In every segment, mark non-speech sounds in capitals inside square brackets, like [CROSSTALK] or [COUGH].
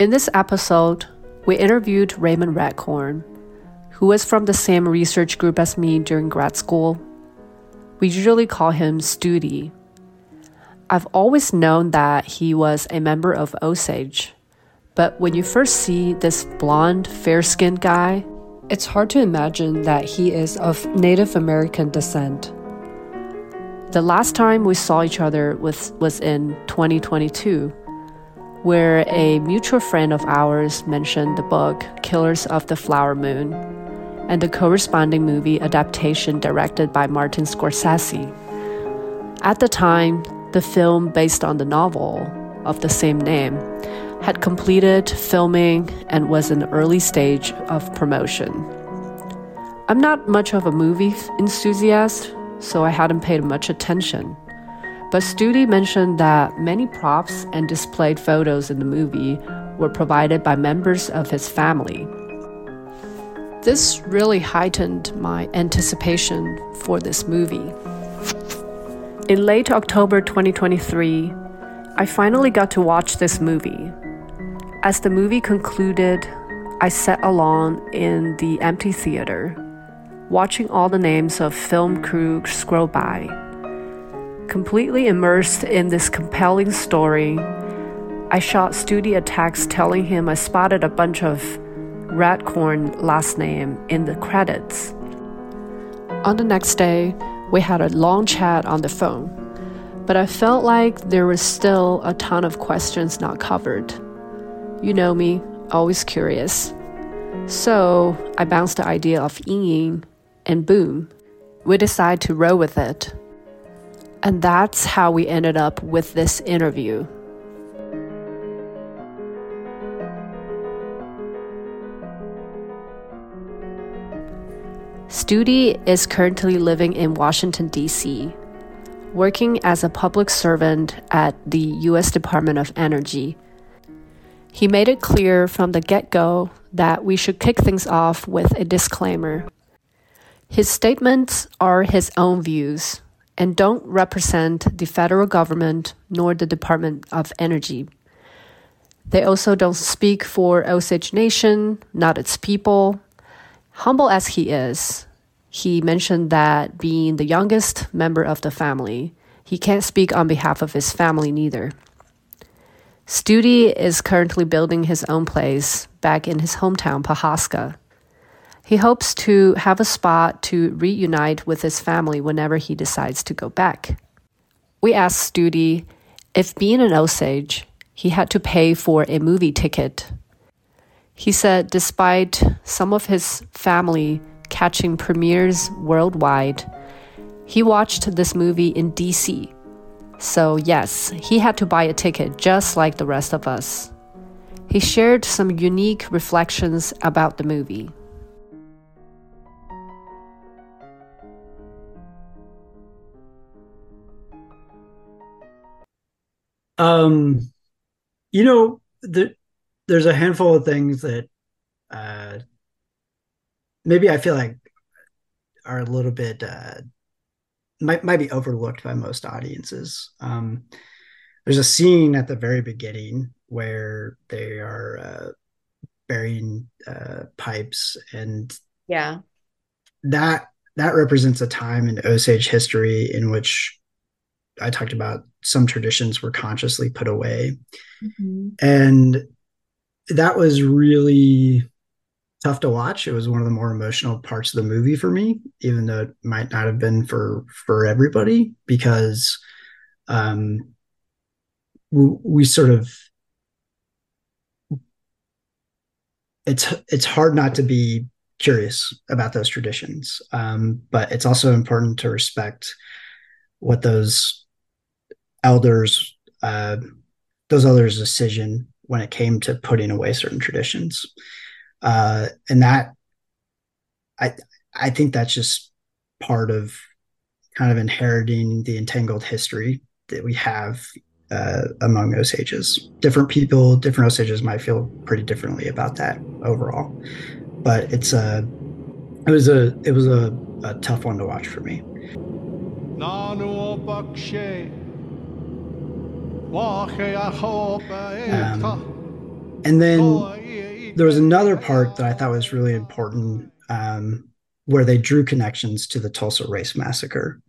In this episode, we interviewed Raymond RedCorn, who was from the same research group as me during grad school. We usually call him Studi. I've always known that he was a member of Osage, but when you first see this blonde, fair skinned guy, it's hard to imagine that he is of Native American descent. The last time we saw each other was, was in 2022 where a mutual friend of ours mentioned the book Killers of the Flower Moon and the corresponding movie adaptation directed by Martin Scorsese. At the time, the film based on the novel of the same name had completed filming and was in the early stage of promotion. I'm not much of a movie enthusiast, so I hadn't paid much attention. But Studi mentioned that many props and displayed photos in the movie were provided by members of his family. This really heightened my anticipation for this movie. In late October 2023, I finally got to watch this movie. As the movie concluded, I sat alone in the empty theater, watching all the names of film crew scroll by Completely immersed in this compelling story, I shot Studi a text telling him I spotted a bunch of RedCorn last name in the credits. On the next day, we had a long chat on the phone, but I felt like there was still a ton of questions not covered. You know me, always curious. So I bounced the idea of Ying, and boom, we decided to roll with it. And that's how we ended up with this interview. Studi is currently living in Washington, D.C., working as a public servant at the U.S. Department of Energy. He made it clear from the get go that we should kick things off with a disclaimer. His statements are his own views, and don't represent the federal government nor the Department of Energy. They also don't speak for Osage Nation, not its people. Humble as he is, he mentioned that being the youngest member of the family, he can't speak on behalf of his family neither. Studi is currently building his own place back in his hometown, Pawhuska. He hopes to have a spot to reunite with his family whenever he decides to go back. We asked Studi if being an Osage, he had to pay for a movie ticket. He said despite some of his family catching premieres worldwide, he watched this movie in DC. So, yes, he had to buy a ticket just like the rest of us. He shared some unique reflections about the movie. Um, you know, the, there's a handful of things that uh, maybe I feel like are a little bit uh, might might be overlooked by most audiences. Um, there's a scene at the very beginning where they are uh, burying uh, pipes, and yeah, that that represents a time in Osage history in which I talked about some traditions were consciously put away. Mm-hmm. And that was really tough to watch. It was one of the more emotional parts of the movie for me, even though it might not have been for for everybody, because um, we, we sort of it's it's hard not to be curious about those traditions, um, but it's also important to respect what those elders uh, those elders' decision when it came to putting away certain traditions, uh, and that I I think that's just part of kind of inheriting the entangled history that we have uh, among Osages. Different people, different Osages might feel pretty differently about that overall, but it's a it was a it was a, a tough one to watch for me. Um, and then there was another part that I thought was really important um, where they drew connections to the Tulsa Race Massacre.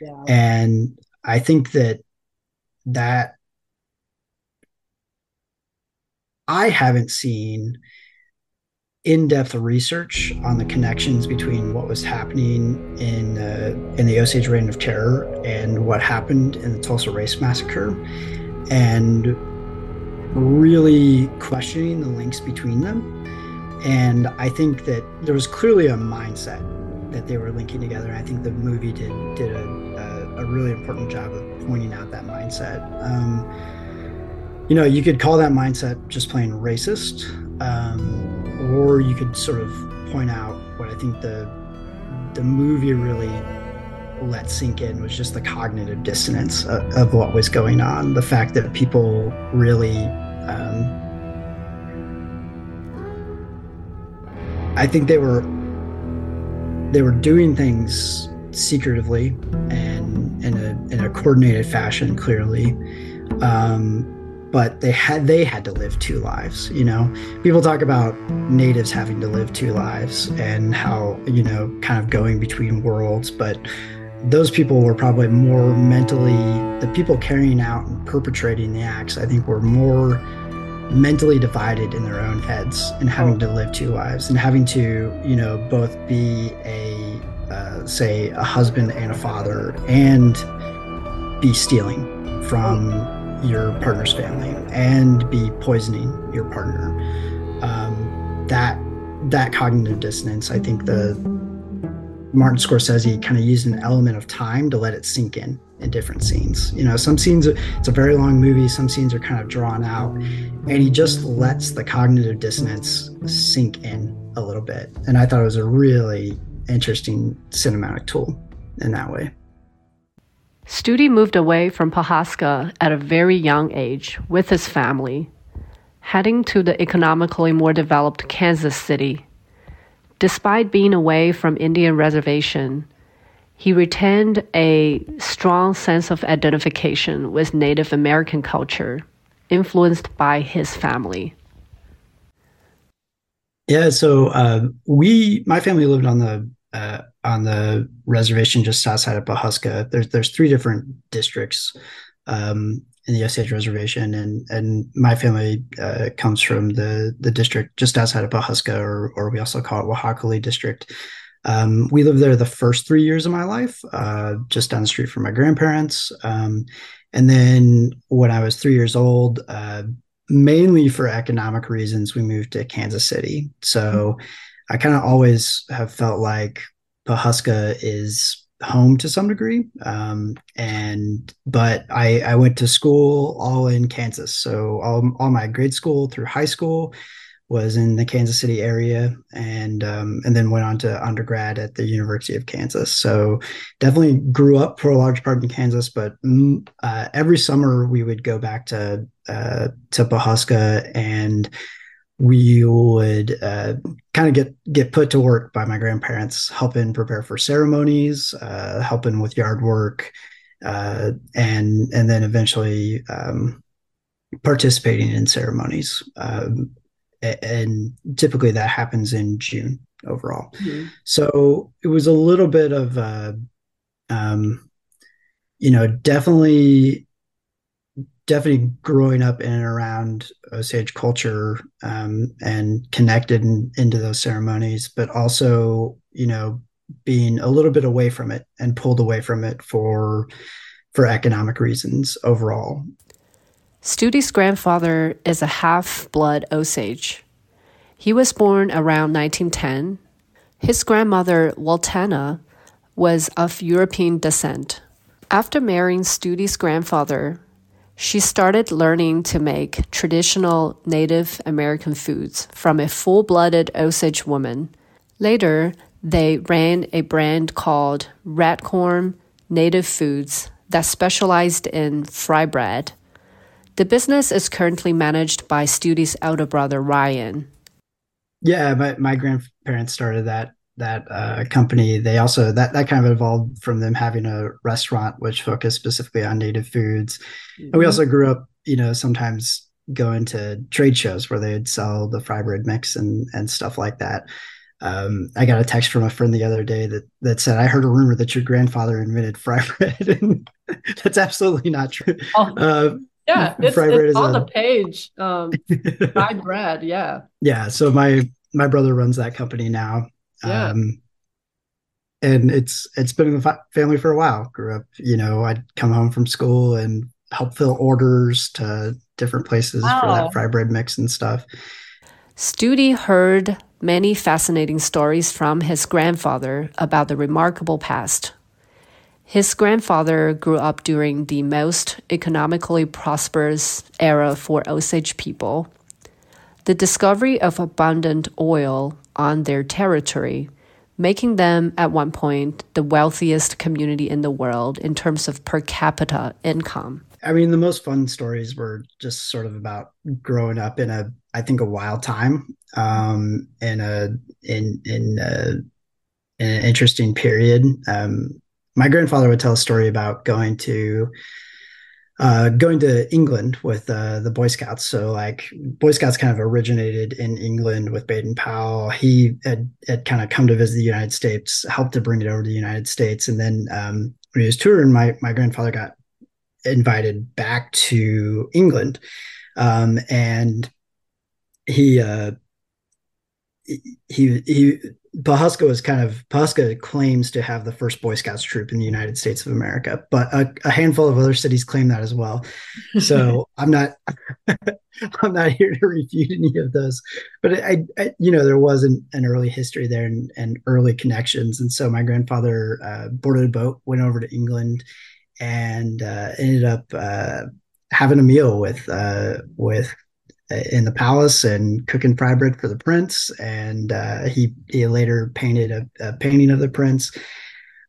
Yeah. And I think that that I haven't seen in-depth research on the connections between what was happening in uh, in the Osage Reign of Terror and what happened in the Tulsa Race Massacre, and really questioning the links between them. And I think that there was clearly a mindset that they were linking together. I think the movie did did a, a, a really important job of pointing out that mindset. Um, you know, you could call that mindset just plain racist, um, or you could sort of point out what I think the the movie really let sink in was just the cognitive dissonance of, of what was going on. The fact that people really, um, I think they were they were doing things secretively and in a in a coordinated fashion, clearly. Um, but they had they had to live two lives you know people talk about natives having to live two lives and how you know kind of going between worlds but those people were probably more mentally the people carrying out and perpetrating the acts i think were more mentally divided in their own heads and having to live two lives and having to you know both be a uh, say a husband and a father and be stealing from your partner's family and be poisoning your partner. Um, that that cognitive dissonance, I think the Martin Scorsese kind of used an element of time to let it sink in in different scenes. You know, some scenes it's a very long movie, some scenes are kind of drawn out, and he just lets the cognitive dissonance sink in a little bit. And I thought it was a really interesting cinematic tool in that way. Studi moved away from Pawhuska at a very young age with his family, heading to the economically more developed Kansas City. Despite being away from Indian reservation, he retained a strong sense of identification with Native American culture, influenced by his family. Yeah, so uh, we, my family lived on the uh, on the reservation just outside of Pawhuska. There's there's three different districts um, in the Osage Reservation, and and my family uh, comes from the the district just outside of Pawhuska, or or we also call it Wahakali District. Um, we lived there the first three years of my life, uh, just down the street from my grandparents. Um, and then when I was three years old, uh, mainly for economic reasons, we moved to Kansas City. So I kind of always have felt like Pawhuska is home to some degree. Um, and but I, I went to school all in Kansas. So all, all my grade school through high school was in the Kansas City area, and um, and then went on to undergrad at the University of Kansas. So definitely grew up for a large part in Kansas, but mm, uh, every summer we would go back to uh, to Pawhuska and we would uh, kind of get get put to work by my grandparents, helping prepare for ceremonies, uh, helping with yard work, uh, and and then eventually um, participating in ceremonies. Um, and typically that happens in June overall. Mm-hmm. So it was a little bit of, uh, um, you know, definitely definitely growing up in and around Osage culture um, and connected in, into those ceremonies, but also, you know, being a little bit away from it and pulled away from it for for economic reasons overall. Studi's grandfather is a half-blood Osage. He was born around 1910. His grandmother, Waltena, was of European descent. After marrying Studi's grandfather, she started learning to make traditional Native American foods from a full blooded Osage woman. Later, they ran a brand called RedCorn Native Foods that specialized in fry bread. The business is currently managed by Studi's elder brother Ryan. Yeah, my, my grandparents started that that uh, company, they also that that kind of evolved from them having a restaurant which focused specifically on native foods. Mm-hmm. And we mm-hmm. also grew up, you know, sometimes going to trade shows where they'd sell the fry bread mix and and stuff like that. Um, I got a text from a friend the other day that that said, "I heard a rumor that your grandfather invented fry bread," [LAUGHS] and that's absolutely not true. Oh, uh, yeah, [LAUGHS] it's, fry bread it's on a, the page. Um, [LAUGHS] fried bread, yeah. Yeah, so my my brother runs that company now. Yeah. Um, and it's it's been in the family for a while. Grew up, you know, I'd come home from school and help fill orders to different places wow. for that fry bread mix and stuff. Studi heard many fascinating stories from his grandfather about the remarkable past. His grandfather grew up during the most economically prosperous era for Osage people. The discovery of abundant oil on their territory, making them at one point the wealthiest community in the world in terms of per capita income. I mean, the most fun stories were just sort of about growing up in a, I think, a wild time, um, in a in in, a, in an interesting period. Um, my grandfather would tell a story about going to uh, going to England with uh, the Boy Scouts. So, like, Boy Scouts kind of originated in England with Baden Powell. He had, had kind of come to visit the United States, helped to bring it over to the United States. And then um, when he was touring, my, my grandfather got invited back to England, um, and he uh, he he Pawhuska was kind of Pawhuska claims to have the first Boy Scouts troop in the United States of America, but a, a handful of other cities claim that as well. So [LAUGHS] I'm not [LAUGHS] I'm not here to refute any of those, but I, I you know there was an, an early history there and, and, early connections, and so my grandfather uh, boarded a boat, went over to England, and uh, ended up uh, having a meal with uh, with in the palace and cooking fry bread for the prince. And uh, he he later painted a, a, painting of the prince.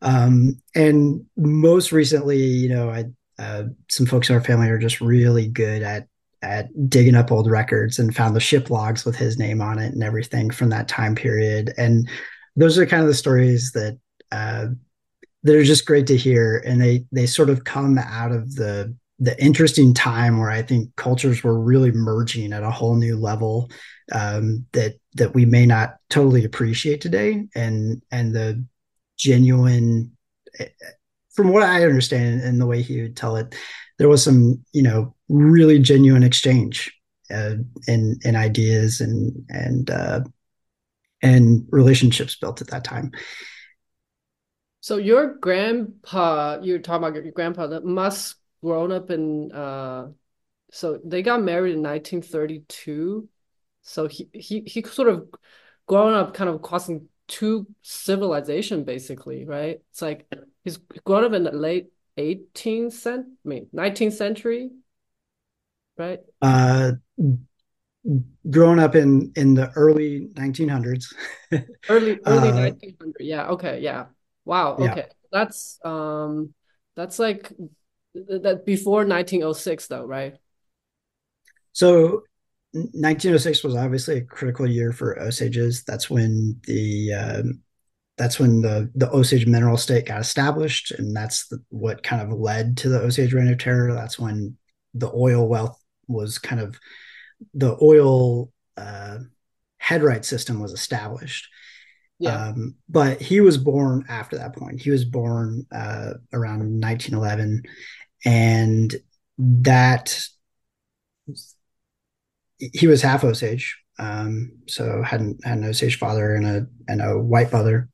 Um, and most recently, you know, I, uh, some folks in our family are just really good at at digging up old records and found the ship logs with his name on it and everything from that time period. And those are kind of the stories that uh, they're just great to hear and they they sort of come out of the the interesting time where I think cultures were really merging at a whole new level um, that that we may not totally appreciate today, and and the genuine, from what I understand and the way he would tell it, there was some you know really genuine exchange uh, in in ideas and and uh, and relationships built at that time. So your grandpa, you're talking about your grandpa that must grown up in uh so they got married in 1932. So he he he sort of grown up kind of crossing two civilization basically, right? It's like he's grown up in the late 18th century, I mean 19th century, right? Uh growing up in in the early 1900s [LAUGHS] early early uh, 1900 yeah okay yeah Wow. Okay. Yeah. That's um that's like that before 1906 though, right? So 1906 was obviously a critical year for Osages. That's when the um, that's when the the Osage mineral estate got established, and that's the, what kind of led to the Osage Reign of Terror. That's when the oil wealth was kind of the oil uh, headright system was established. Yeah. Um, but he was born after that point. He was born uh, around 1911, and that he was half Osage. Um, so hadn't had an Osage father and a and a white mother.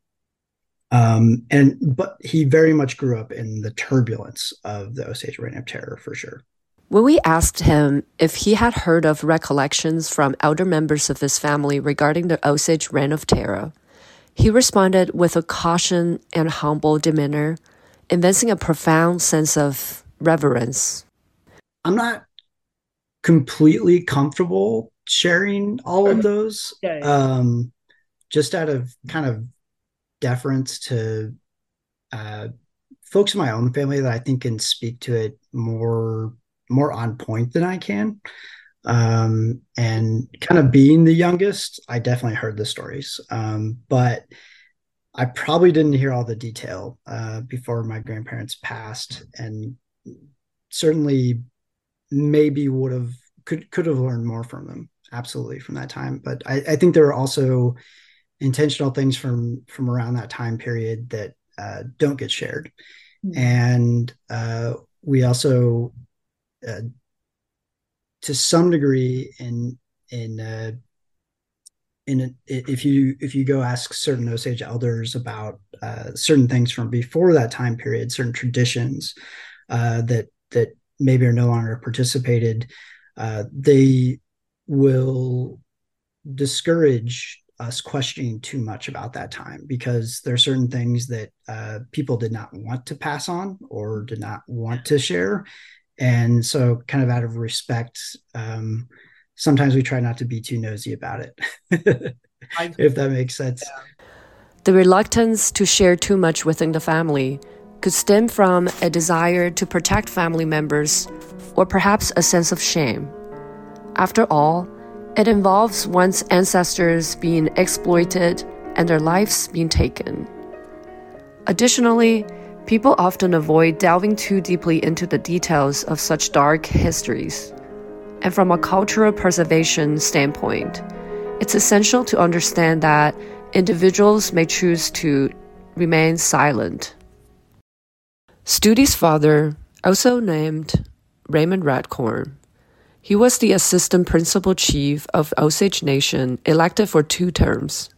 Um, and but he very much grew up in the turbulence of the Osage Reign of Terror for sure. When we asked him if he had heard of recollections from elder members of his family regarding the Osage Reign of Terror, he responded with a caution and humble demeanor, evincing a profound sense of reverence. I'm not completely comfortable sharing all of those, yeah, yeah. Um, just out of kind of deference to uh, folks in my own family that I think can speak to it more more on point than I can. Um, and kind of being the youngest, I definitely heard the stories. Um, but I probably didn't hear all the detail uh, before my grandparents passed, and certainly maybe would have could could have learned more from them absolutely from that time but i, I think there are also intentional things from from around that time period that uh, don't get shared mm-hmm. and uh, we also uh, to some degree in in uh, in a, if you if you go ask certain Osage elders about uh, certain things from before that time period, certain traditions uh, that that maybe are no longer participated, uh, they will discourage us questioning too much about that time because there are certain things that uh, people did not want to pass on or did not want to share, and so kind of out of respect. Um, sometimes we try not to be too nosy about it, [LAUGHS] if that makes sense. The reluctance to share too much within the family could stem from a desire to protect family members or perhaps a sense of shame. After all, it involves one's ancestors being exploited and their lives being taken. Additionally, people often avoid delving too deeply into the details of such dark histories. And from a cultural preservation standpoint, it's essential to understand that individuals may choose to remain silent. Studi's father, also named Raymond RedCorn, he was the assistant principal chief of Osage Nation elected for two terms.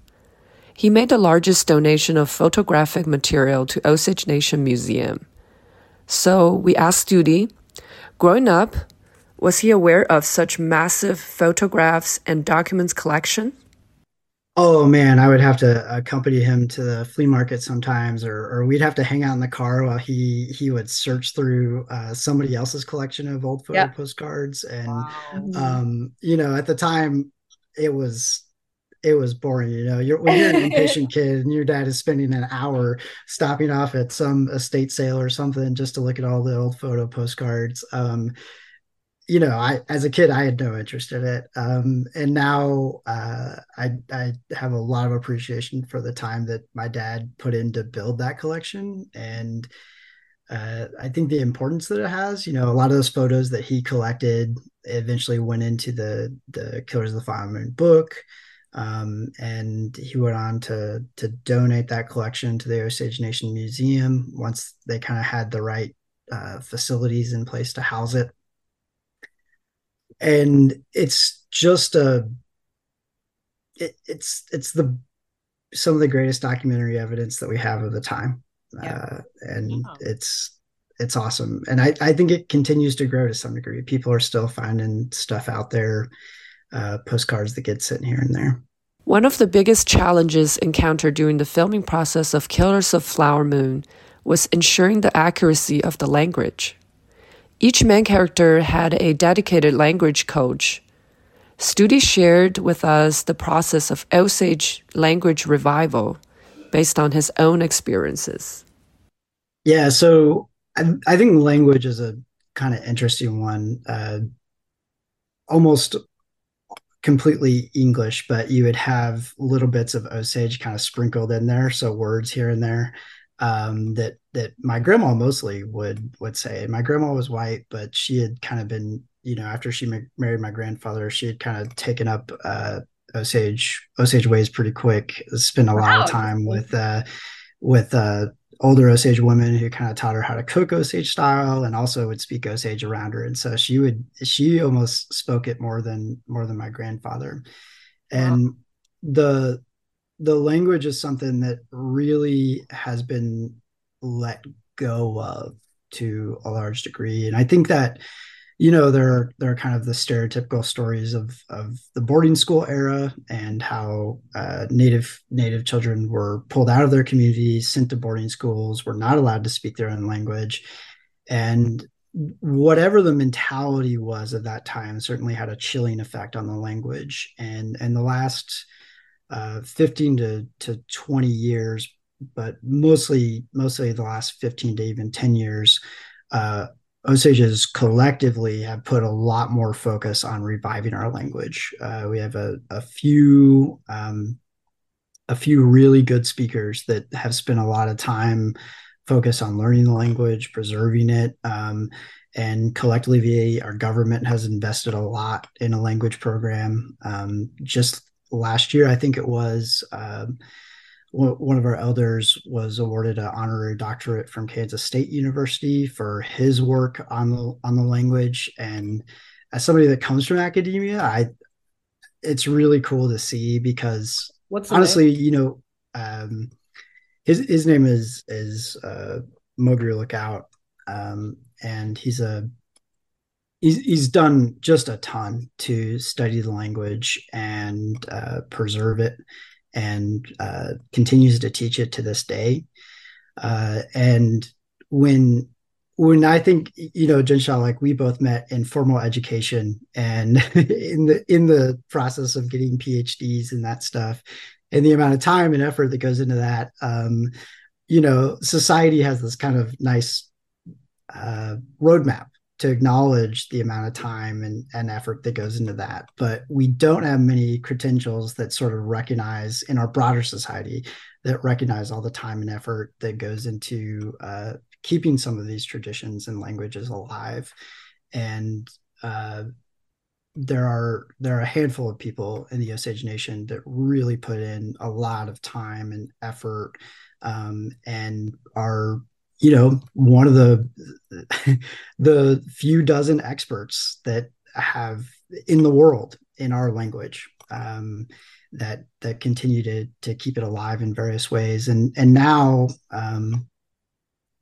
He made the largest donation of photographic material to Osage Nation Museum. So we asked Studi, growing up, was he aware of such massive photographs and documents collection? Oh man, I would have to accompany him to the flea market sometimes, or or we'd have to hang out in the car while he he would search through uh, somebody else's collection of old photo yep. postcards. And wow. um, you know, at the time, it was it was boring. You know, you're when you're an [LAUGHS] impatient kid and your dad is spending an hour stopping off at some estate sale or something just to look at all the old photo postcards. Um, you know, I as a kid I had no interest in it, um, and now uh, I I have a lot of appreciation for the time that my dad put in to build that collection, and uh, I think the importance that it has. You know, a lot of those photos that he collected eventually went into the the Killers of the Flower Moon book, um, and he went on to to donate that collection to the Osage Nation Museum once they kind of had the right uh, facilities in place to house it and it's just a it, it's it's the some of the greatest documentary evidence that we have of the time. Yeah. uh, and yeah. it's it's awesome. And I, I think it continues to grow to some degree. People are still finding stuff out there uh, postcards that get sitting here and there. One of the biggest challenges encountered during the filming process of killers of flower moon was ensuring the accuracy of the language each main character had a dedicated language coach. Studi shared with us the process of Osage language revival based on his own experiences. Yeah, so I, I think language is a kind of interesting one. Uh, almost completely English, but you would have little bits of Osage kind of sprinkled in there, so words here and there um, that that my grandma mostly would would say. My grandma was white, but she had kind of been, you know, after she ma- married my grandfather, she had kind of taken up uh, Osage Osage ways pretty quick. Spent a wow. lot of time with uh, with uh, older Osage women who kind of taught her how to cook Osage style, and also would speak Osage around her. And so she would she almost spoke it more than more than my grandfather. And wow. the the language is something that really has been let go of to a large degree. And i think that you know there are there are kind of the stereotypical stories of of the boarding school era and how uh, native native children were pulled out of their communities sent to boarding schools were not allowed to speak their own language. And whatever the mentality was at that time certainly had a chilling effect on the language. And and the last uh, 15 to, to 20 years, but mostly mostly the last 15 to even 10 years, uh, Osages collectively have put a lot more focus on reviving our language. Uh, we have a, a few um, a few really good speakers that have spent a lot of time focused on learning the language, preserving it, um, and collectively, our government has invested a lot in a language program. Um, just last year, I think it was. Um, one of our elders was awarded an honorary doctorate from Kansas State University for his work on the on the language. And as somebody that comes from academia, I it's really cool to see because What's honestly, name? you know, um, his his name is is uh, Mogri Lookout, um, and he's a he's done just a ton to study the language and uh, preserve it, and uh, continues to teach it to this day. Uh, and when when I think you know Jinsha, like we both met in formal education and [LAUGHS] in the in the process of getting PhDs and that stuff, and the amount of time and effort that goes into that, um, you know, society has this kind of nice uh, roadmap to acknowledge the amount of time and, and effort that goes into that. But we don't have many credentials that sort of recognize in our broader society that recognize all the time and effort that goes into uh, keeping some of these traditions and languages alive. And uh, there are there are a handful of people in the Osage Nation that really put in a lot of time and effort um, and are you know one of the [LAUGHS] the few dozen experts that have in the world in our language um, that that continue to to keep it alive in various ways. And and now um,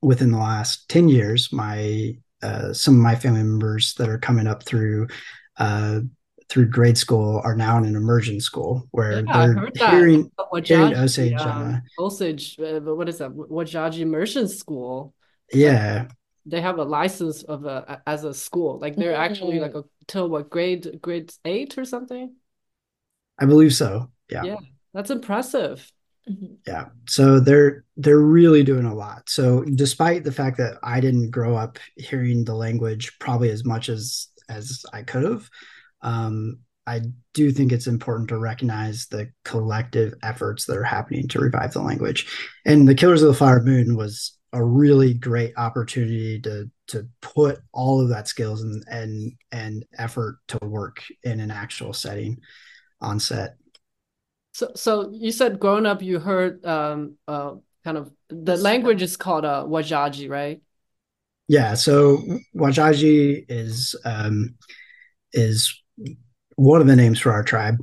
within the last 10 years my uh, some of my family members that are coming up through uh, through grade school are now in an immersion school where yeah, they're hearing, hearing Osage. Uh, Osage, uh, what is that? Wajaji Immersion School. Yeah. They have a license of a as a school. Like they're actually like a till what grade grade eight or something. I believe so. Yeah. Yeah, that's impressive. Mm-hmm. Yeah. So they're they're really doing a lot. So despite the fact that I didn't grow up hearing the language probably as much as as I could have, um, I do think it's important to recognize the collective efforts that are happening to revive the language. And the Killers of the Flower Moon was a really great opportunity to to put all of that skills and and and effort to work in an actual setting on set. So so you said growing up you heard um uh kind of the language is called uh Wajaji, right? Yeah, so Wajaji is um is one of the names for our tribe.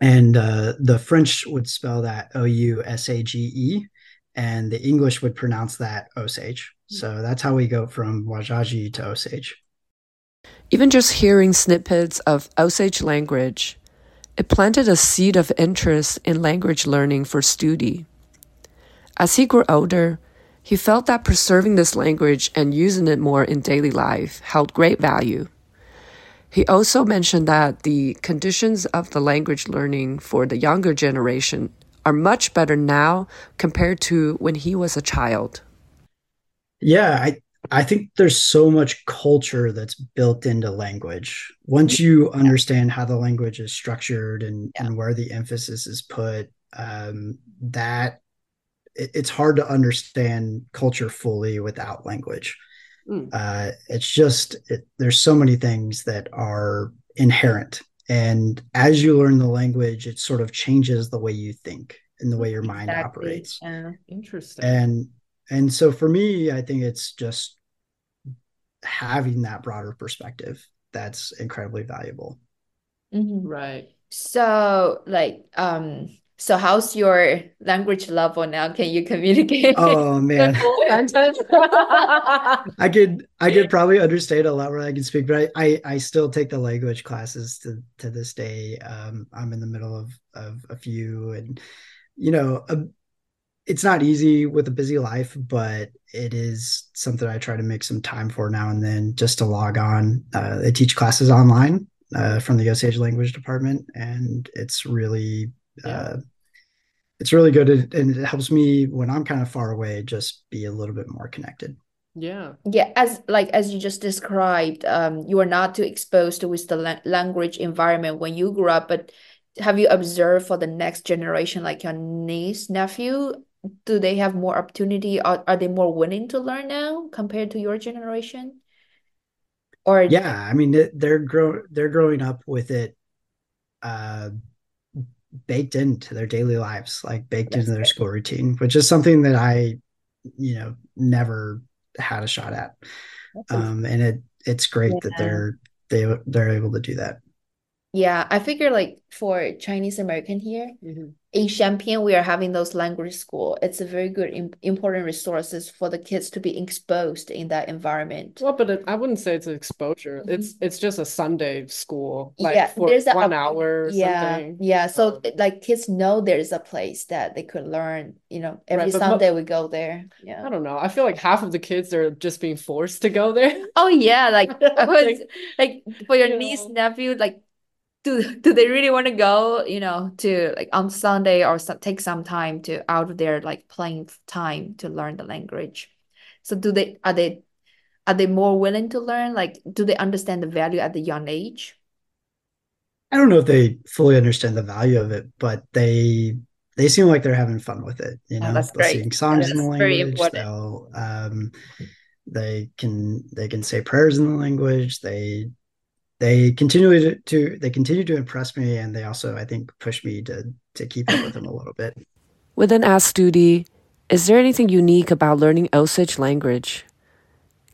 And uh, the French would spell that O U S A G E, and the English would pronounce that Osage. So that's how we go from Wajaji to Osage. Even just hearing snippets of Osage language, it planted a seed of interest in language learning for Studi. As he grew older, he felt that preserving this language and using it more in daily life held great value. He also mentioned that the conditions of the language learning for the younger generation are much better now compared to when he was a child. Yeah, I I think there's so much culture that's built into language. Once you understand how the language is structured and, and where the emphasis is put, um, that it, it's hard to understand culture fully without language. Mm. Uh, it's just it, there's so many things that are inherent, and as you learn the language, it sort of changes the way you think and the way your mind exactly. operates. Yeah, interesting. And and so for me, I think it's just having that broader perspective that's incredibly valuable. Mm-hmm. Right. So, like, um, so how's your language level now? Can you communicate? Oh man. [LAUGHS] [LAUGHS] I could I could [LAUGHS] probably understand a lot where I can speak, but I, I, I still take the language classes to to this day. Um, I'm in the middle of of a few and you know, a, it's not easy with a busy life, but it is something I try to make some time for now and then just to log on. Uh, they teach classes online uh, from the Osage language department, and it's really yeah. uh, it's really good and it helps me when i'm kind of far away just be a little bit more connected. Yeah. Yeah as like as you just described um you are not too exposed with the la- language environment when you grew up but have you observed for the next generation like your niece nephew? Do they have more opportunity? Are, are they more willing to learn now compared to your generation? Or yeah, I mean they're grow they're growing up with it uh baked into their daily lives, like baked That's into their school routine, which is something that I, you know, never had a shot at. Um, and it it's great that they're they they're able to do that. yeah, I figure like for Chinese American here, Mhm. In Champaign, we are having those language school. It's a very good im important resources for the kids to be exposed in that environment. Well, but it, I wouldn't say it's an exposure. It's it's just a Sunday school, like Yeah, for there's a one a- hour or Yeah, something. yeah. So Um, like kids know there's a place that they could learn, you know, every Right, but mo- Sunday we go there. Yeah. I don't know. I feel like half of the kids are just being forced to go there. Oh yeah, like [LAUGHS] I was Like, like for your you niece, nephew, like do [LAUGHS] do they really want to go, you know, to like on Sunday or so, take some time to out of their like playing time to learn the language? So do they are they are they more willing to learn? Like do they understand the value at the young age? I don't know if they fully understand the value of it, but they they seem like they're having fun with it. You Oh, know, that's they'll great. songs in the That's language. They'll um, they can they can say prayers in the language. They they continue to, they continue to impress me, and they also I think push me to to keep up with them a little bit. We then asked Studi, is there anything unique about learning Osage language?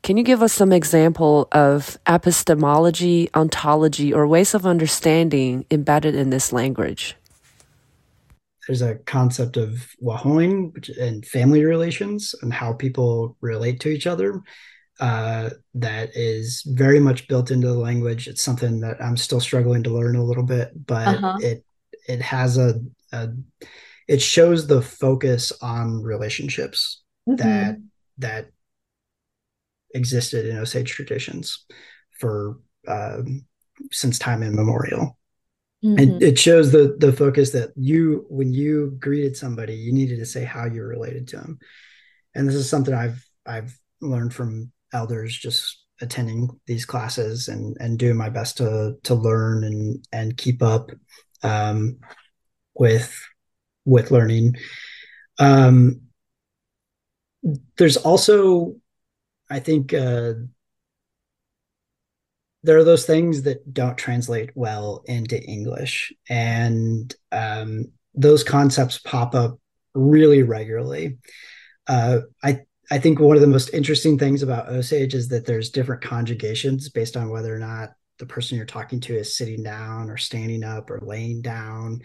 Can you give us some example of epistemology, ontology, or ways of understanding embedded in this language? There's a concept of wahoing and family relations and how people relate to each other uh, that is very much built into the language. It's something that I'm still struggling to learn a little bit, but Uh-huh. it it has a, a it shows the focus on relationships that that existed in Osage traditions for um, since time immemorial. Mhm. And it shows the the focus that you when you greeted somebody, you needed to say how you're related to them. And this is something I've I've learned from elders just attending these classes and and doing my best to to learn and and keep up um, with with learning. Um, there's also, I think, uh, there are those things that don't translate well into English, and um, those concepts pop up really regularly. Uh, I I think one of the most interesting things about Osage is that there's different conjugations based on whether or not the person you're talking to is sitting down or standing up or laying down.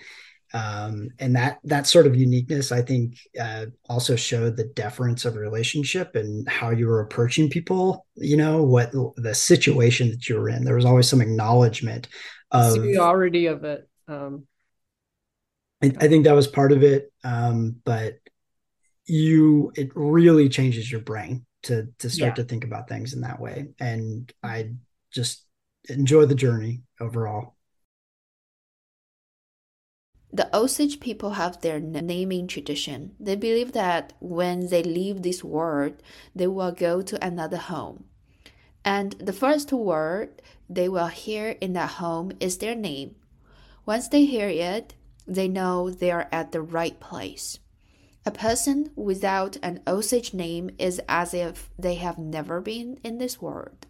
Um, and that that sort of uniqueness, I think, uh, also showed the deference of relationship and how you were approaching people. You know what the situation that you were in. There was always some acknowledgement of. Superiority of it. Um, I, I think that was part of it, um, but you it really changes your brain to to start Yeah. to think about things in that way, and I just enjoy the journey overall. The Osage people have their naming tradition. They believe that when they leave this world, they will go to another home. And the first word they will hear in that home is their name. Once they hear it, they know they are at the right place. A person without an Osage name is as if they have never been in this world.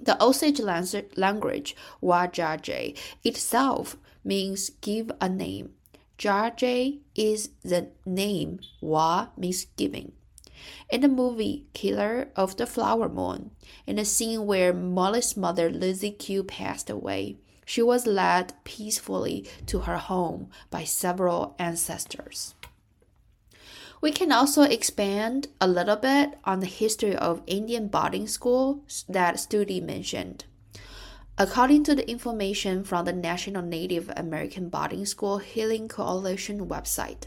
The Osage lan- language, Wajaje, itself means give a name. Jaje is the name, Wa means giving. In the movie Killer of the Flower Moon, in a scene where Molly's mother Lizzie Q passed away, she was led peacefully to her home by several ancestors. We can also expand a little bit on the history of Indian boarding schools that Studi mentioned. According to the information from the National Native American Boarding School Healing Coalition website,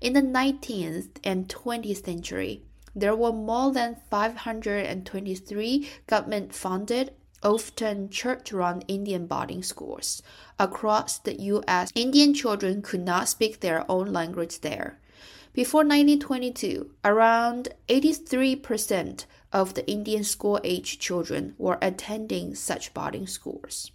in the 19th and 20th century, there were more than 523 government funded, often church run Indian boarding schools across the U.S. Indian children could not speak their own language there. Before 1922, around 83% of the Indian school age children were attending such boarding schools.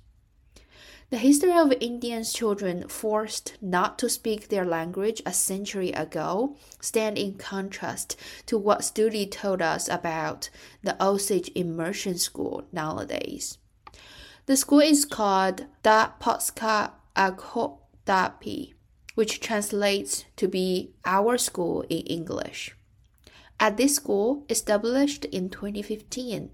The history of Indians' children forced not to speak their language a century ago stand in contrast to what Studi told us about the Osage Immersion School nowadays. The school is called Da Potska Akhodapi, which translates to be our school in English. At this school, established in 2015,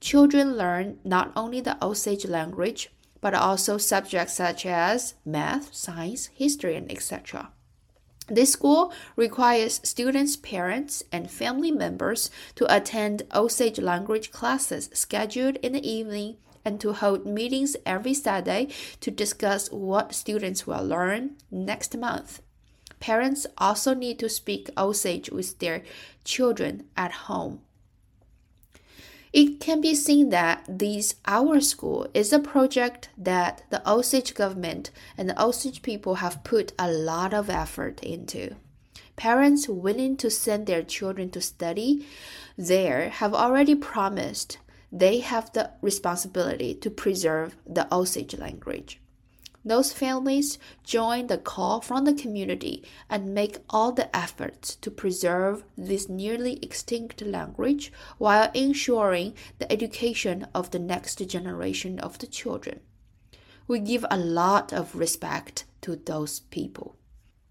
children learn not only the Osage language but also subjects such as math, science, history, and etc. This school requires students' parents and family members to attend Osage language classes scheduled in the evening and to hold meetings every Saturday to discuss what students will learn next month. Parents also need to speak Osage with their children at home. It can be seen that this Our School is a project that the Osage government and the Osage people have put a lot of effort into. Parents willing to send their children to study there have already promised they have the responsibility to preserve the Osage language. Those families join the call from the community and make all the efforts to preserve this nearly extinct language while ensuring the education of the next generation of the children. We give a lot of respect to those people.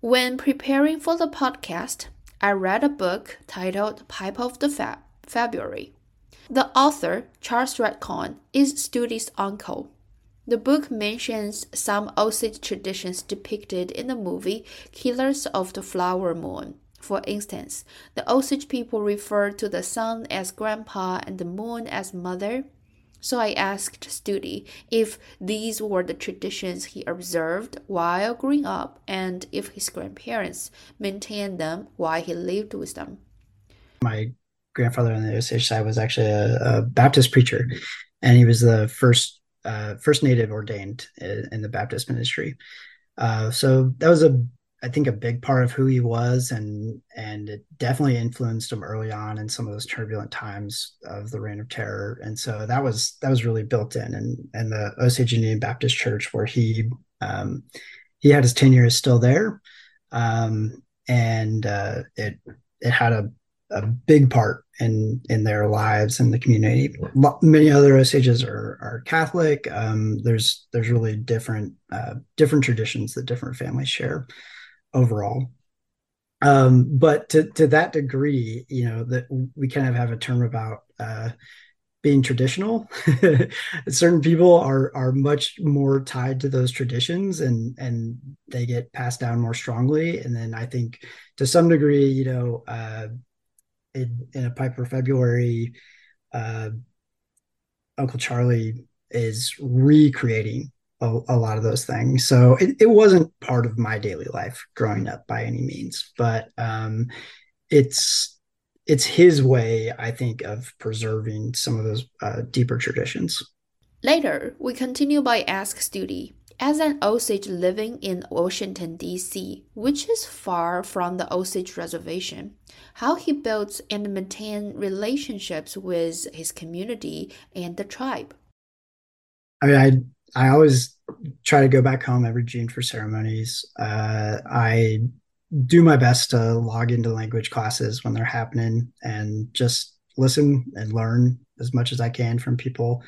When preparing for the podcast, I read a book titled Pipe of the February. The author, Charles RedCorn, is Studi's uncle the book mentions some Osage traditions depicted in the movie Killers of the Flower Moon. For instance, the Osage people refer to the sun as grandpa and the moon as mother. So I asked Studi if these were the traditions he observed while growing up and if his grandparents maintained them while he lived with them. My grandfather on the Osage side was actually a, a Baptist preacher, and he was the first uh, first native ordained in the Baptist ministry. Uh, so that was a, I think, a big part of who he was, and and it definitely influenced him early on in some of those turbulent times of the Reign of Terror. And so that was that was really built in, and and the Osage Indian Baptist Church where he um, he had his tenure is still there, um, and uh, it it had a a big part in in their lives and the community. Many other Osages are are Catholic. Um, there's there's really different uh, different traditions that different families share overall. Um, but to to that degree, you know that we kind of have a term about uh, being traditional. [LAUGHS] Certain people are are much more tied to those traditions and and they get passed down more strongly. And then I think to some degree, you know, uh, in, in a Pipe for February, uh, Uncle Charlie is recreating a, a, lot of those things. So it, it wasn't part of my daily life growing up by any means, but um, it's it's his way, I think, of preserving some of those uh, deeper traditions. Later, we continue by Ask Studi. As an Osage living in Washington, D.C., which is far from the Osage Reservation, how he builds and maintains relationships with his community and the tribe. I mean, I, I always try to go back home every June for ceremonies. Uh, I do my best to log into language classes when they're happening and just listen and learn as much as I can from people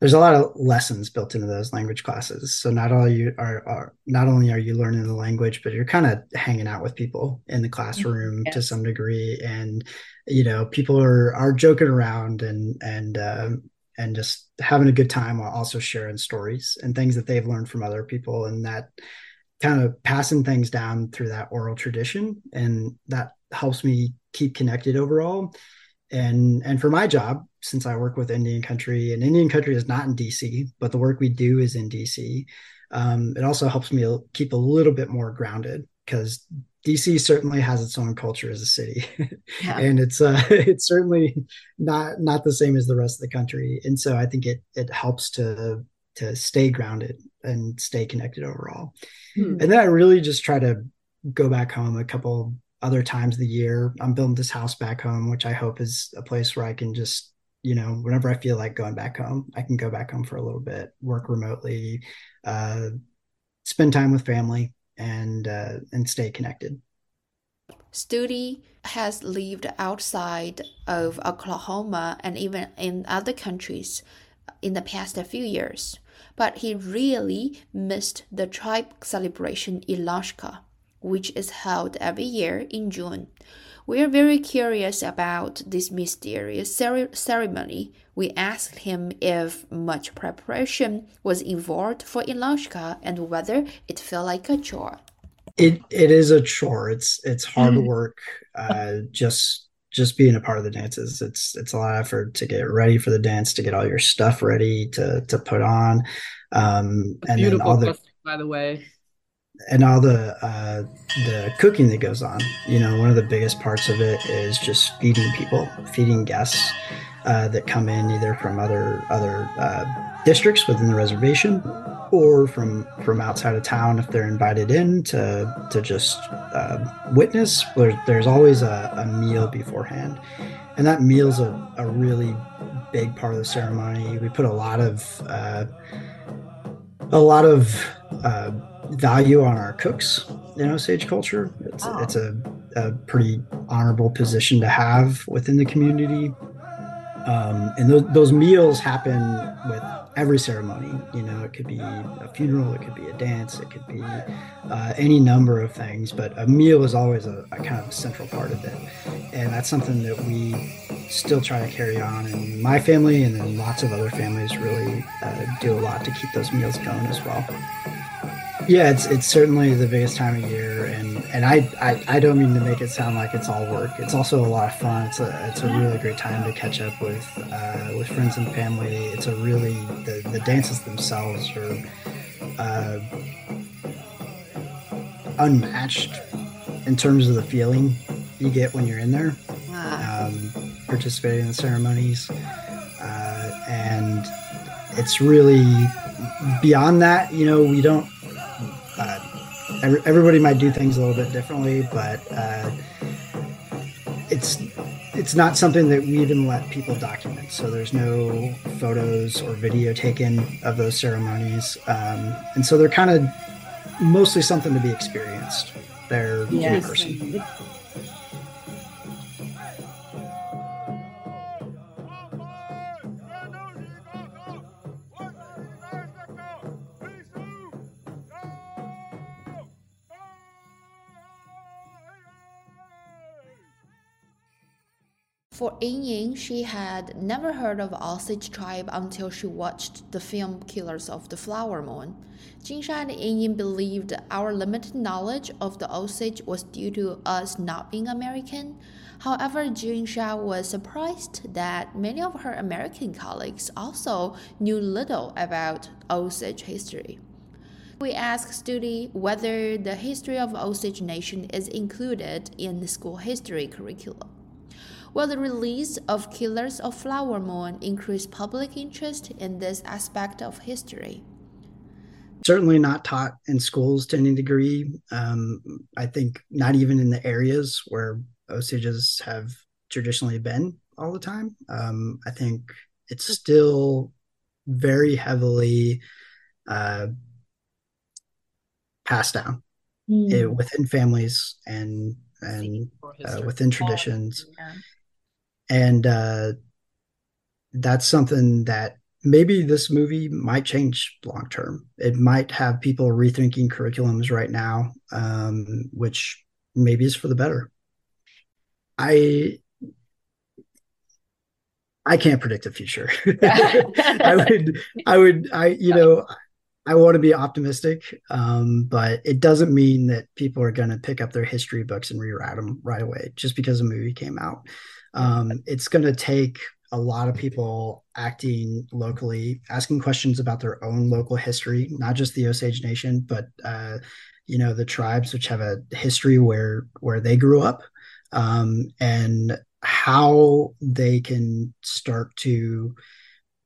there's a lot of lessons built into those language classes. So not all you are, are not only are you learning the language, but you're kind of hanging out with people in the classroom yes. to some degree, and you know people are are joking around and and um, and just having a good time while also sharing stories and things that they've learned from other people, and that kind of passing things down through that oral tradition, and that helps me keep connected overall and and for my job since i work with indian country and indian country is not in dc but the work we do is in dc um, it also helps me keep a little bit more grounded because dc certainly has its own culture as a city [LAUGHS] yeah. and it's uh [LAUGHS] it's certainly not not the same as the rest of the country and so i think it it helps to to stay grounded and stay connected overall hmm. and then i really just try to go back home a couple other times of the year. I'm building this house back home, which I hope is a place where I can just, you know, whenever I feel like going back home, I can go back home for a little bit, work remotely, uh, spend time with family, and uh, and stay connected. Studi has lived outside of Oklahoma and even in other countries in the past few years, but he really missed the tribe celebration in which is held every year in June. We are very curious about this mysterious ceremony. We asked him if much preparation was involved for In-Lon-Schka and whether it felt like a chore. It it is a chore. It's it's hard mm. work. Uh, just just being a part of the dances. It's it's a lot of effort to get ready for the dance, to get all your stuff ready to to put on, um, and then all the by the way and all the uh, the cooking that goes on. You know, one of the biggest parts of it is just feeding people, feeding guests uh, that come in either from other other uh, districts within the reservation or from from outside of town if they're invited in to to just uh, witness. There's, there's always a, a, meal beforehand, and that meal's a, a really big part of the ceremony. We put a lot of uh, a lot of uh, value on our cooks in Osage culture. It's, oh. it's a, a, pretty honorable position to have within the community. Um, and those, those meals happen with every ceremony. You know, it could be a funeral, it could be a dance, it could be uh, any number of things, but a meal is always a, a, kind of central part of it. And that's something that we still try to carry on. And my family and then lots of other families really uh, do a lot to keep those meals going as well. Yeah, it's it's certainly the biggest time of year, and and I, I I don't mean to make it sound like it's all work. It's also a lot of fun. It's a it's a really great time to catch up with uh, with friends and family. It's a really the the dances themselves are uh, unmatched in terms of the feeling you get when you're in there, um, participating in the ceremonies, uh, and it's really beyond that. You know, we don't everybody might do things a little bit differently, but uh, it's it's not something that we even let people document. So there's no photos or video taken of those ceremonies, um, and so they're kind of mostly something to be experienced there yes. in person. For Ying, Ying, she had never heard of Osage tribe until she watched the film Killers of the Flower Moon. Jinsha and Ying believed our limited knowledge of the Osage was due to us not being American. However, Jinsha was surprised that many of her American colleagues also knew little about Osage history. We asked Studi whether the history of Osage Nation is included in the school history curriculum. Will the release of Killers of Flower Moon increase public interest in this aspect of history? Certainly not taught in schools to any degree. Um, I think not even in the areas where Osages have traditionally been all the time. Um, I think it's still very heavily uh, passed down mm. it, within families and and uh, within traditions. Yeah and uh, that's something that maybe this movie might change long term. It might have people rethinking curriculums right now, um, which maybe is for the better. I I can't predict the future. [LAUGHS] I [LAUGHS] would I would I you know I want to be optimistic, um, but it doesn't mean that people are going to pick up their history books and rewrite them right away just because a movie came out. Um, it's going to take a lot of people acting locally, asking questions about their own local history, not just the Osage Nation, but uh, you know the tribes which have a history where where they grew up, um, and how they can start to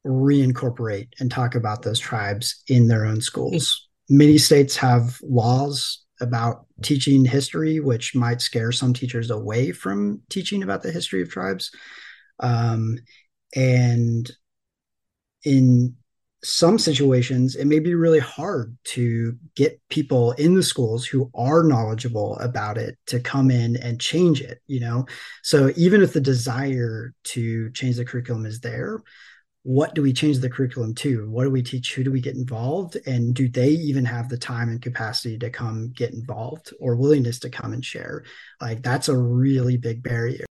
reincorporate and talk about those tribes in their own schools. Many states have laws about teaching history, which might scare some teachers away from teaching about the history of tribes. Um, and in some situations, it may be really hard to get people in the schools who are knowledgeable about it to come in and change it, you know? So even if the desire to change the curriculum is there, what do we change the curriculum to? What do we teach? Who do we get involved? And do they even have the time and capacity to come get involved or willingness to come and share? Like that's a really big barrier.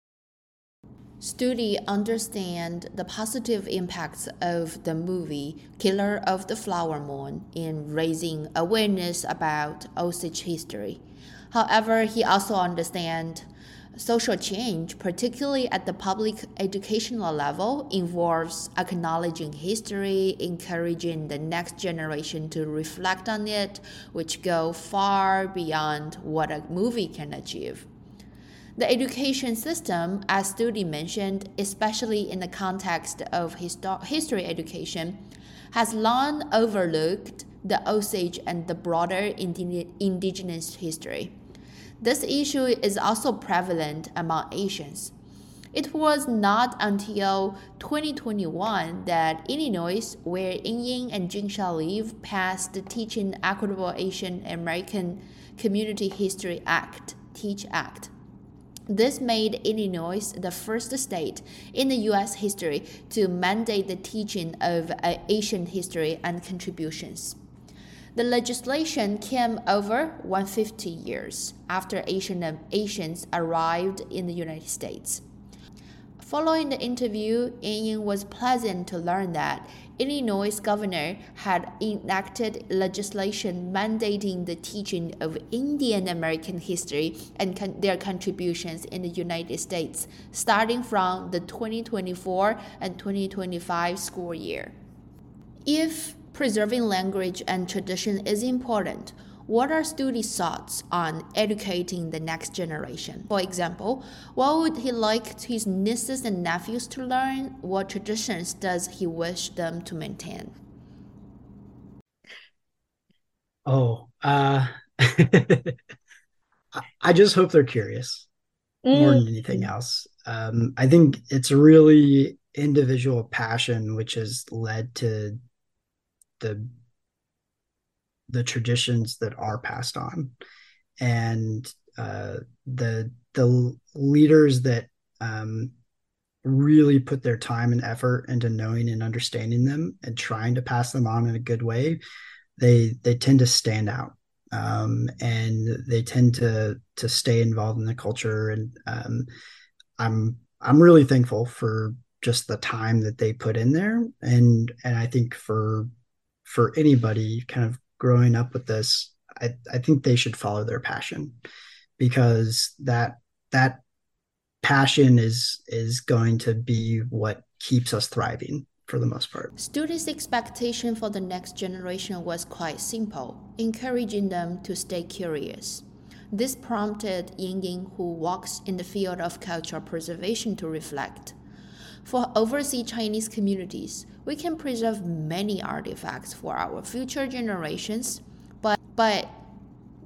Studi understand the positive impacts of the movie Killer of the Flower Moon in raising awareness about Osage history. However, he also understands social change, particularly at the public educational level, involves acknowledging history, encouraging the next generation to reflect on it, which go far beyond what a movie can achieve. The education system, as Studi mentioned, especially in the context of histo- history education, has long overlooked the Osage and the broader indi- indigenous history. This issue is also prevalent among Asians. It was not until 2021 that Illinois, where Ying and Jinsha live, passed the Teaching Equitable Asian American Community History Act, TEACH Act. This made Illinois the first state in the U.S. history to mandate the teaching of uh, Asian history and contributions. The legislation came over 150 years after Asian Asians arrived in the United States. Following the interview, Ying was pleasant to learn that Illinois governor had enacted legislation mandating the teaching of Indian American history and con- their contributions in the United States starting from the 2024 and 2025 school year. If preserving language and tradition is important, what are Studi's thoughts on educating the next generation? For example, what would he like his nieces and nephews to learn? What traditions does he wish them to maintain? Oh, uh, [LAUGHS] I just hope they're curious mm. more than anything else. Um, I think it's really individual passion which has led to the the traditions that are passed on. And uh, the the leaders that um, really put their time and effort into knowing and understanding them and trying to pass them on in a good way they they tend to stand out. Um, and they tend to to stay involved in the culture. And um, i'm i'm really thankful for just the time that they put in there. And and i think for for anybody kind of growing up with this, I, I think they should follow their passion because that that passion is is going to be what keeps us thriving for the most part. Studi's expectation for the next generation was quite simple, encouraging them to stay curious. This prompted Ying Ying, who works in the field of cultural preservation, to reflect. For overseas Chinese communities, we can preserve many artifacts for our future generations, but, but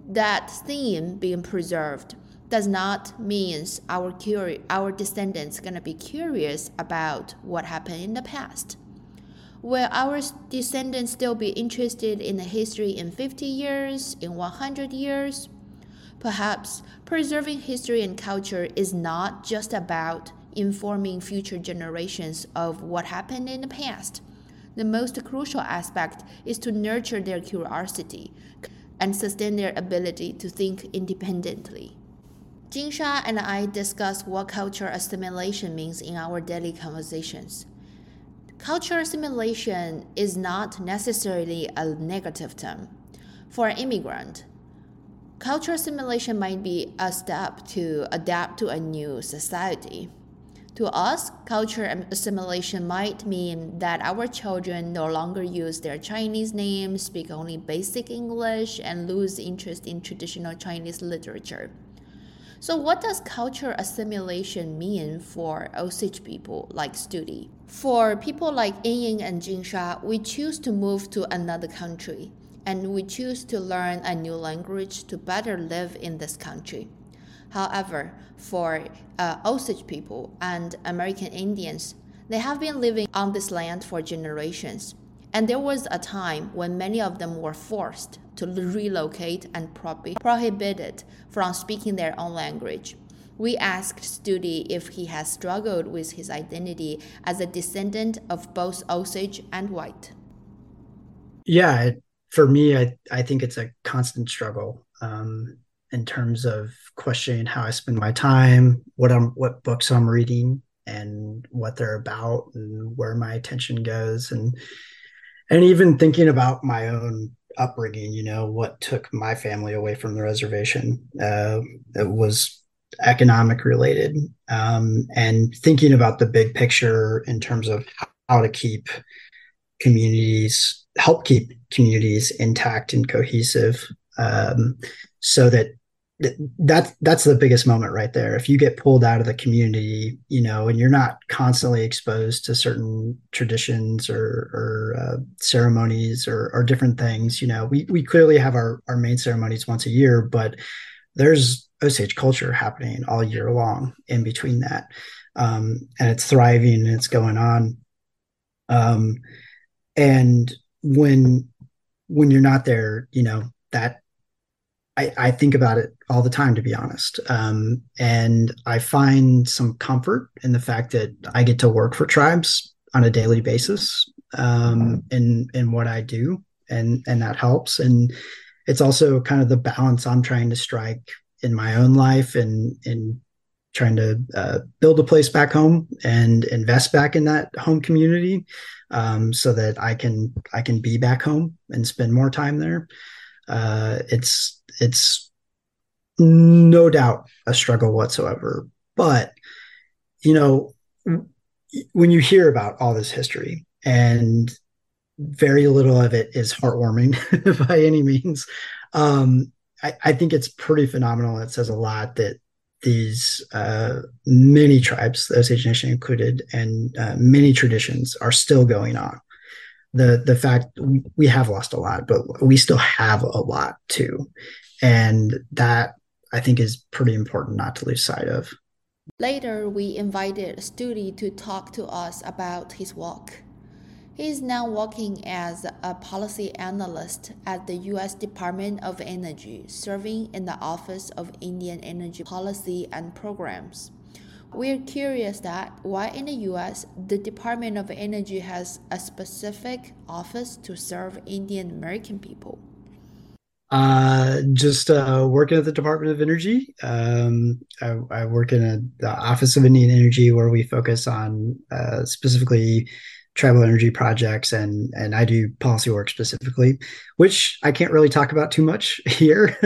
that theme being preserved does not mean our, curi- our descendants going to be curious about what happened in the past. Will our descendants still be interested in the history in 50 years, in 100 years? Perhaps preserving history and culture is not just about informing future generations of what happened in the past. The most crucial aspect is to nurture their curiosity and sustain their ability to think independently. Jinsha and I discuss what cultural assimilation means in our daily conversations. Cultural assimilation is not necessarily a negative term. For an immigrant, cultural assimilation might be a step to adapt to a new society. To us, culture assimilation might mean that our children no longer use their Chinese names, speak only basic English, and lose interest in traditional Chinese literature. So, what does culture assimilation mean for Osage people like Studi? For people like Ying and Jinsha, we choose to move to another country, and we choose to learn a new language to better live in this country. However, for uh, Osage people and American Indians, They have been living on this land for generations, and there was a time when many of them were forced to relocate and prohibited from speaking their own language. We asked Studi if he has struggled with his identity as a descendant of both Osage and white. Yeah, for me, I, I think it's a constant struggle um, in terms of questioning how I spend my time, what I'm, what books I'm reading, and what they're about, and where my attention goes, and and even thinking about my own upbringing. You know, what took my family away from the reservation? Uh, it was economic related um, and thinking about the big picture in terms of how to keep communities help keep communities intact and cohesive um, so that that's that's the biggest moment right there if you get pulled out of the community you know and you're not constantly exposed to certain traditions or, or uh, ceremonies or, or different things you know we, we clearly have our, our main ceremonies once a year but there's Osage culture happening all year long in between that. Um, and it's thriving and it's going on. Um, and when when you're not there, you know, that I, I think about it all the time, to be honest. Um, and I find some comfort in the fact that I get to work for tribes on a daily basis um, in in what I do, and and that helps. And it's also kind of the balance I'm trying to strike in my own life and in trying to uh, build a place back home and invest back in that home community um, so that I can I can be back home and spend more time there. Uh, it's it's no doubt a struggle whatsoever, but you know when you hear about all this history and very little of it is heartwarming [LAUGHS] by any means. Um, I, I think it's pretty phenomenal. It says a lot that these uh, many tribes, the Osage Nation included, and uh, many traditions are still going on. The the fact we have lost a lot, but we still have a lot too, and that I think is pretty important not to lose sight of. Later, we invited Studi to talk to us about his work. He is now working as a policy analyst at the U.S. Department of Energy, serving in the Office of Indian Energy Policy and Programs. We're curious that why in the US the Department of Energy has a specific office to serve Indian American people. Uh, just uh, working at the Department of Energy. Um, I, I, work in a, the Office of Indian Energy where we focus on uh, specifically tribal energy projects and and I do policy work specifically, which I can't really talk about too much [LAUGHS] here.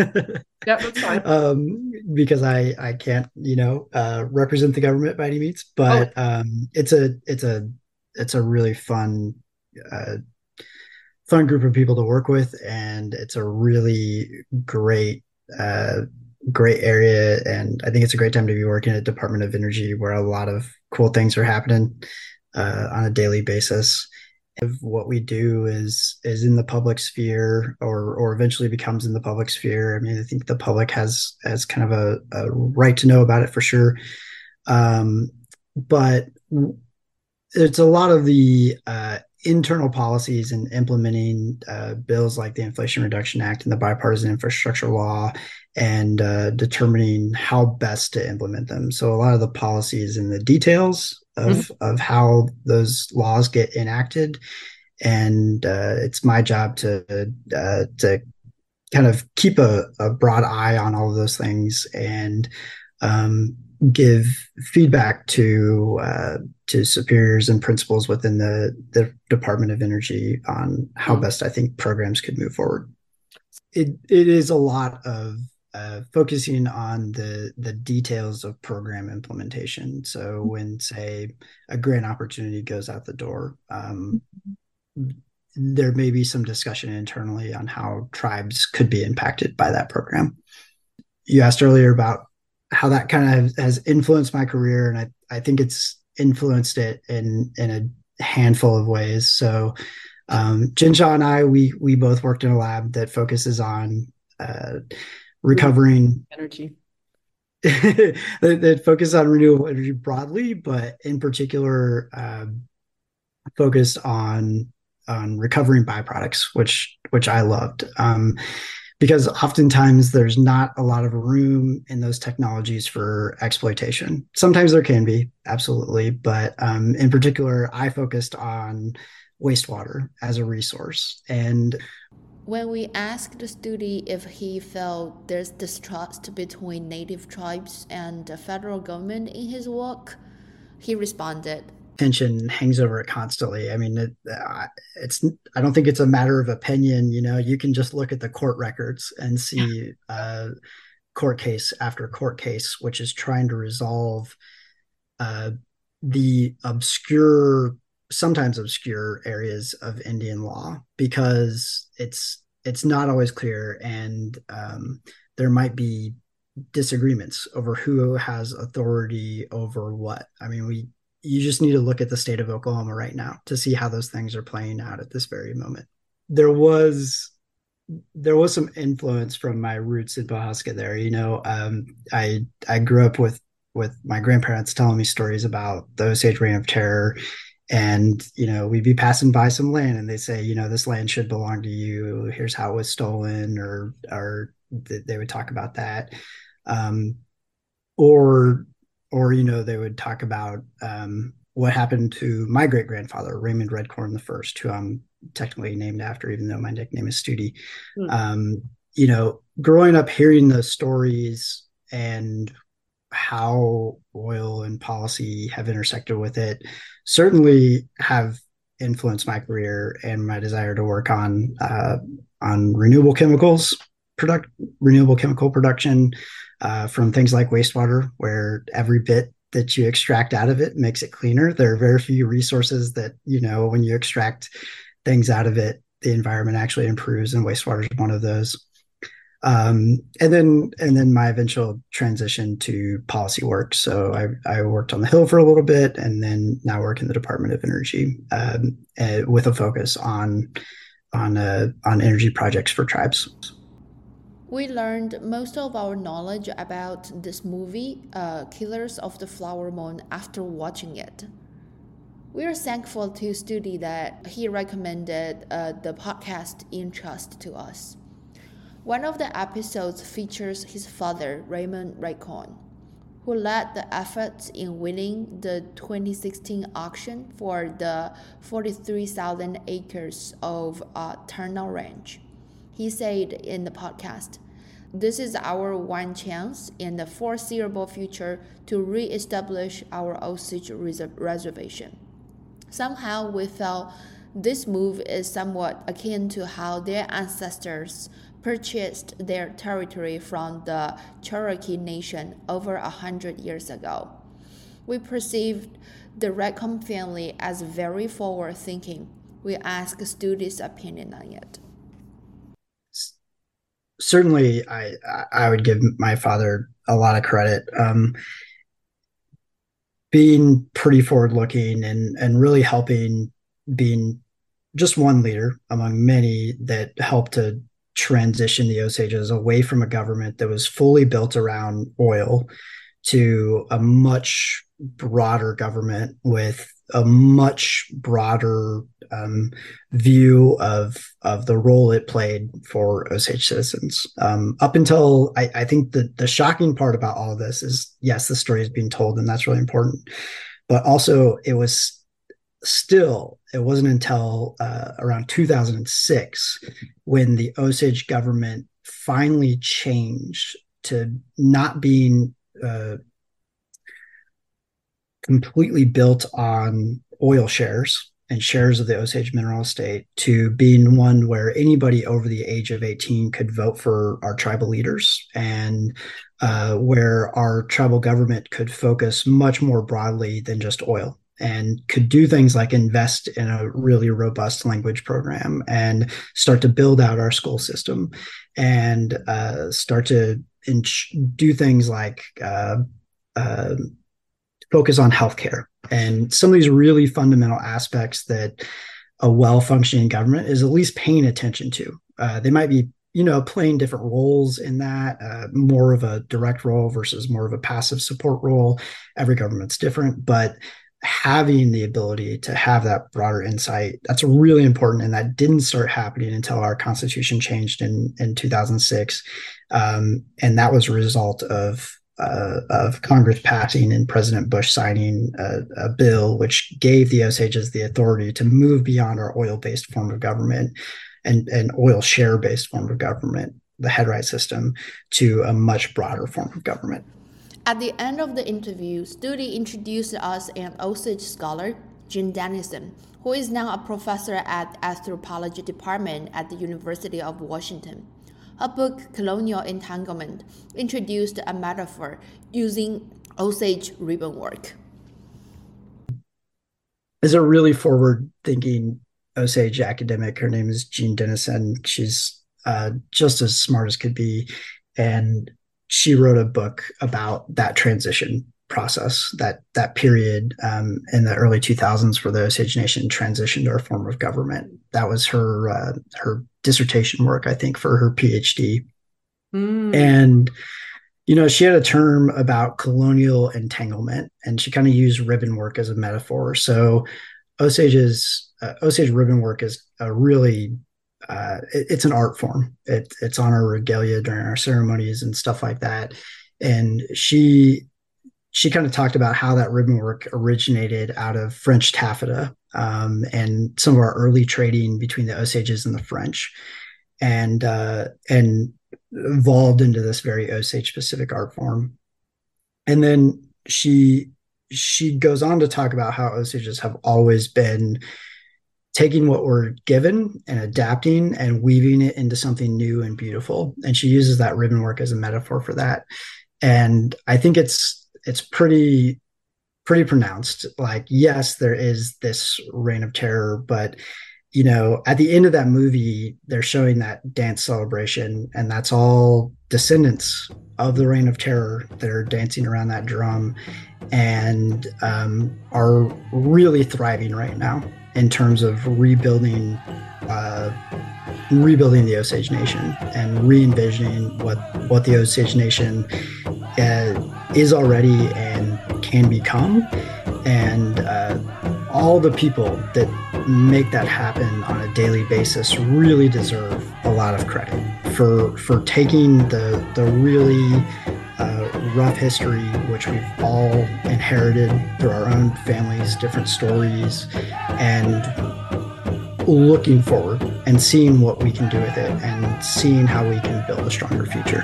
yeah, that's fine. um, because I I can't you know uh, represent the government by any means, but oh. um, it's a it's a it's a really fun. Uh, fun group of people to work with and it's a really great uh, great area and i think it's a great time to be working at department of energy where a lot of cool things are happening uh, on a daily basis. If what we do is is in the public sphere or or eventually becomes in the public sphere. I mean, I think the public has has kind of a, a right to know about it for sure. Um, but it's a lot of the uh, internal policies and implementing uh, bills like the Inflation Reduction Act and the bipartisan infrastructure law and uh, determining how best to implement them. So a lot of the policies and the details of mm-hmm. of how those laws get enacted, and uh, it's my job to uh, to kind of keep a, a, broad eye on all of those things and um, give feedback to uh, to superiors and principals within the the Department of Energy on how mm-hmm. best I think programs could move forward. It it is a lot of uh, focusing on the the details of program implementation. So mm-hmm. when say a grant opportunity goes out the door, um, there may be some discussion internally on how tribes could be impacted by that program. You asked earlier about how that kind of has influenced my career, and I I think it's influenced it in in a handful of ways. So. Um, Jinsha and I, we we both worked in a lab that focuses on uh, recovering energy [LAUGHS] that, focus on renewable energy broadly, but in particular, um, focused on on recovering byproducts, which which I loved. Um, because oftentimes there's not a lot of room in those technologies for exploitation. Sometimes there can be, absolutely, but um, in particular, I focused on wastewater as a resource. And when we asked Studi if he felt there's distrust between native tribes and the federal government in his work, he responded, tension hangs over it constantly. I mean, it, it's I don't think it's a matter of opinion. You know, you can just look at the court records and see uh, court case after court case, which is trying to resolve uh, the obscure, sometimes obscure areas of Indian law because it's it's not always clear, and um, there might be disagreements over who has authority over what. I mean, we you just need to look at the state of Oklahoma right now to see how those things are playing out at this very moment. There was there was some influence from my roots in Pawhuska there. You know, um, I I grew up with with my grandparents telling me stories about the Osage Reign of Terror. And, you know, we'd be passing by some land and they say, you know, this land should belong to you. Here's how it was stolen, or or they would talk about that. Um, or or you know they would talk about um, what happened to my great grandfather Raymond RedCorn the first, who I'm technically named after, even though my nickname is Studi. Mm. Um, you know, growing up hearing those stories and how oil and policy have intersected with it certainly have influenced my career and my desire to work on uh, on renewable chemicals product renewable chemical production uh, from things like wastewater, where every bit that you extract out of it makes it cleaner. There are very few resources that, you know, when you extract things out of it, the environment actually improves, and wastewater is one of those. Um, and then and then my eventual transition to policy work. So I, I worked on the Hill for a little bit, and then now work in the Department of Energy um, uh, with a focus on on uh, on energy projects for tribes. We learned most of our knowledge about this movie, uh, Killers of the Flower Moon, after watching it. We are thankful to Studi that he recommended uh, the podcast Entrust to us. One of the episodes features his father, Raymond RedCorn, who led the efforts in winning the 2016 auction for the 43,000 acres of uh, Turnouth Ranch. He said in the podcast, This is our one chance in the foreseeable future to re establish our Osage reservation. Somehow we felt this move is somewhat akin to how their ancestors purchased their territory from the Cherokee Nation over a hundred years ago. We perceived the RedCorn family as very forward thinking. We asked Studi's opinion on it certainly I I would give my father a lot of credit. Um, being pretty forward looking and and really helping being just one leader among many that helped to transition the Osages away from a government that was fully built around oil to a much broader government with a much broader um, view of of the role it played for Osage citizens. Um, up until I, I, think the the shocking part about all this is yes, the story is being told, and that's really important. But also, it was still it wasn't until uh, around 2006 when the Osage government finally changed to not being uh, completely built on oil shares and shares of the Osage mineral estate to being one where anybody over the age of 18 could vote for our tribal leaders and uh, where our tribal government could focus much more broadly than just oil and could do things like invest in a really robust language program and start to build out our school system and uh, start to in- do things like uh, uh focus on healthcare and some of these really fundamental aspects that a well-functioning government is at least paying attention to. Uh, they might be you know, playing different roles in that, uh, more of a direct role versus more of a passive support role. Every government's different, but having the ability to have that broader insight that's really important and that didn't start happening until our constitution changed in in 2006 um, and that was a result of uh, of Congress passing and President Bush signing a, a, bill which gave the Osages the authority to move beyond our oil-based form of government and an oil share-based form of government, the headright system, to a much broader form of government. At the end of the interview, Studi introduced us an Osage scholar, Jean Dennison, who is now a professor at anthropology department at the University of Washington. Her book, Colonial Entanglement, introduced a metaphor using Osage ribbon work. Is a really forward thinking Osage academic. Her name is Jean Dennison. She's uh, just as smart as could be. And she wrote a book about that transition process, that that period um, in the early 2000s where the Osage Nation transitioned to a form of government. That was her uh, her dissertation work, I think, for her PhD. Mm. And you know, she had a term about colonial entanglement, and she kind of used ribbon work as a metaphor. So Osage's uh, Osage ribbon work is a really uh, it, it's an art form. It, it's on our regalia during our ceremonies and stuff like that. And she she kind of talked about how that ribbon work originated out of French taffeta um, and some of our early trading between the Osages and the French, and uh, and evolved into this very Osage specific art form. And then she she goes on to talk about how Osages have always been taking what we're given and adapting and weaving it into something new and beautiful. And she uses that ribbon work as a metaphor for that. And I think it's it's pretty pretty pronounced. Like, yes, there is this reign of terror, but you know, at the end of that movie, they're showing that dance celebration, and that's all descendants of the reign of terror that are dancing around that drum and um, are really thriving right now in terms of rebuilding uh, rebuilding the Osage Nation and re-envisioning what what the Osage Nation uh, is already and can become, and uh, all the people that make that happen on a daily basis really deserve a lot of credit for for taking the the really uh, rough history, which we've all inherited through our own families, different stories, and looking forward and seeing what we can do with it and seeing how we can build a stronger future.